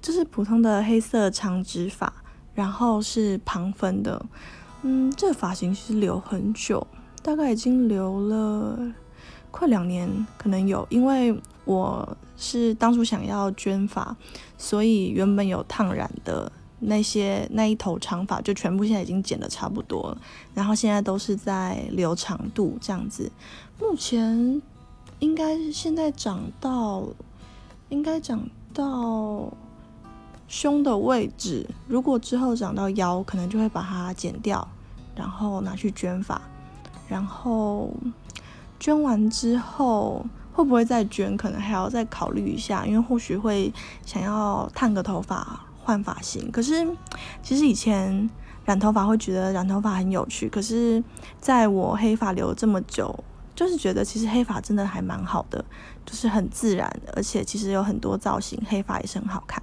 就是普通的黑色长直发，然后是旁分的。嗯，这个发型其实留很久，大概已经留了快两年，可能有。因为我是当初想要捐发，所以原本有烫染的那些那一头长发，就全部现在已经剪的差不多了。然后现在都是在留长度这样子。目前应该现在长到，应该长到。胸的位置，如果之后长到腰，可能就会把它剪掉，然后拿去捐发。然后捐完之后，会不会再捐？可能还要再考虑一下，因为或许会想要烫个头发换发型。可是其实以前染头发会觉得染头发很有趣，可是在我黑发留这么久，就是觉得其实黑发真的还蛮好的，就是很自然，而且其实有很多造型，黑发也是很好看。